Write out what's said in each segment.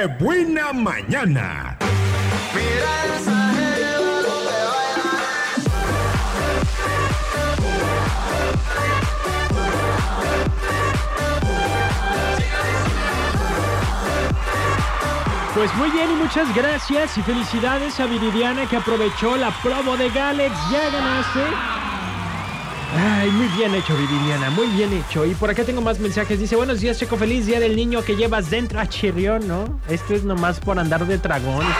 ¡Qué buena mañana! Pues muy bien y muchas gracias y felicidades a Viridiana que aprovechó la promo de Galex. Ya ganaste. Ay, muy bien hecho, Viridiana, muy bien hecho. Y por acá tengo más mensajes. Dice, buenos días, Checo, feliz día del niño que llevas dentro a Chirrión, ¿no? Esto es nomás por andar de dragón. No.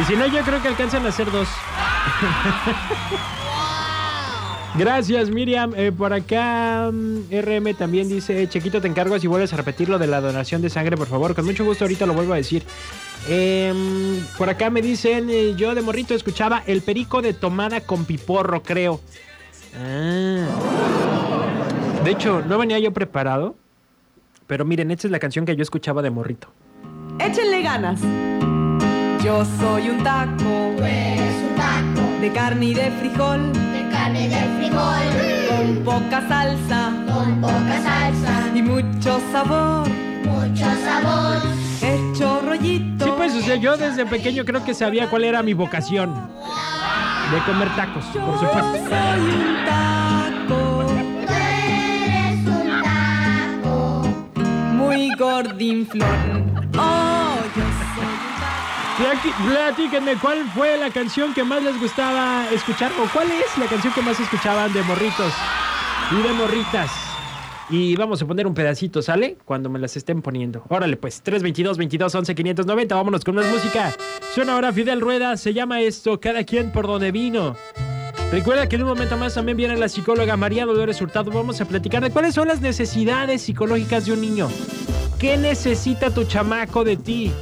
Y si no, yo creo que alcanzan a hacer dos. Gracias, Miriam. Eh, por acá, mm, RM también dice: Chequito, te encargo si vuelves a repetir lo de la donación de sangre, por favor. Con mucho gusto, ahorita lo vuelvo a decir. Em, por acá me dicen: eh, Yo de morrito escuchaba el perico de tomada con piporro, creo. Ah. De hecho, no venía yo preparado. Pero miren, esta es la canción que yo escuchaba de morrito. Échenle ganas. Yo soy un taco Tú eres un taco de carne y de frijol, de carne de frijol con poca salsa con poca salsa, y mucho sabor. mucho sabor. O sea, yo desde pequeño creo que sabía cuál era mi vocación. De comer tacos, por Yo supuesto. soy un taco Tú eres un taco muy gordinflón. Oh, yo soy un taco. Plati- Platíquenme cuál fue la canción que más les gustaba escuchar o cuál es la canción que más escuchaban de morritos y de morritas. Y vamos a poner un pedacito, ¿sale? Cuando me las estén poniendo. Órale, pues, 322 22 11 590. Vámonos con más música. Suena ahora Fidel Rueda. Se llama esto Cada quien por donde vino. Recuerda que en un momento más también viene la psicóloga María Dolores Hurtado. Vamos a platicar de cuáles son las necesidades psicológicas de un niño. ¿Qué necesita tu chamaco de ti?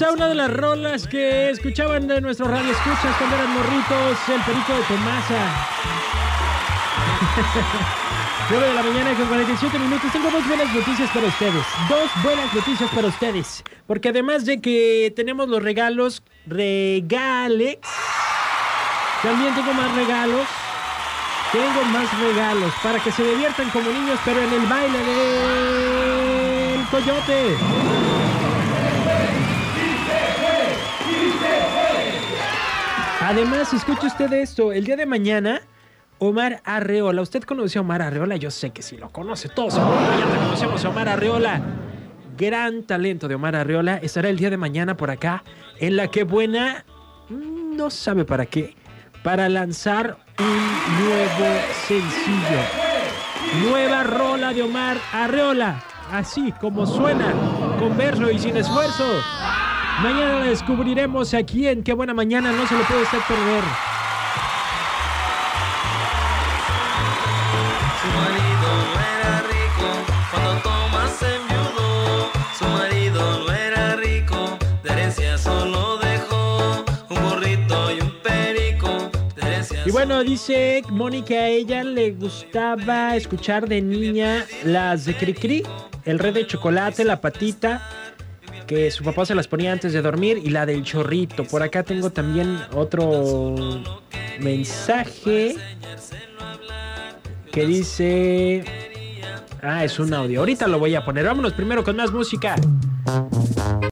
Está una de las rolas que escuchaban de nuestros radio escuchas cuando eran morritos, el perico de Tomasa. 9 de la mañana con 47 minutos. Tengo dos buenas noticias para ustedes. Dos buenas noticias para ustedes. Porque además de que tenemos los regalos, regales. También tengo más regalos. Tengo más regalos para que se diviertan como niños, pero en el baile del coyote. Además, escuche usted esto. El día de mañana, Omar Arreola. ¿Usted conoce a Omar Arreola? Yo sé que sí lo conoce. Todos Vallarta conocemos a Omar Arreola. Gran talento de Omar Arreola. Estará el día de mañana por acá en la que buena mm, no sabe para qué. Para lanzar un nuevo sencillo. Nueva rola de Omar Arreola. Así como suena, con verso y sin esfuerzo. Mañana la descubriremos aquí en Qué Buena Mañana, no se lo puede usted perder. Su marido no era rico. Cuando Tomás se enviudó, su marido no era rico. De herencia solo dejó un burrito y un perico. De herencia Y bueno, dice que a ella le gustaba escuchar de niña las de Cricri, el red de chocolate, la patita, que su papá se las ponía antes de dormir, y la del chorrito. Por acá tengo también otro mensaje que dice... Ah, es un audio. Ahorita lo voy a poner. Vámonos primero con más música.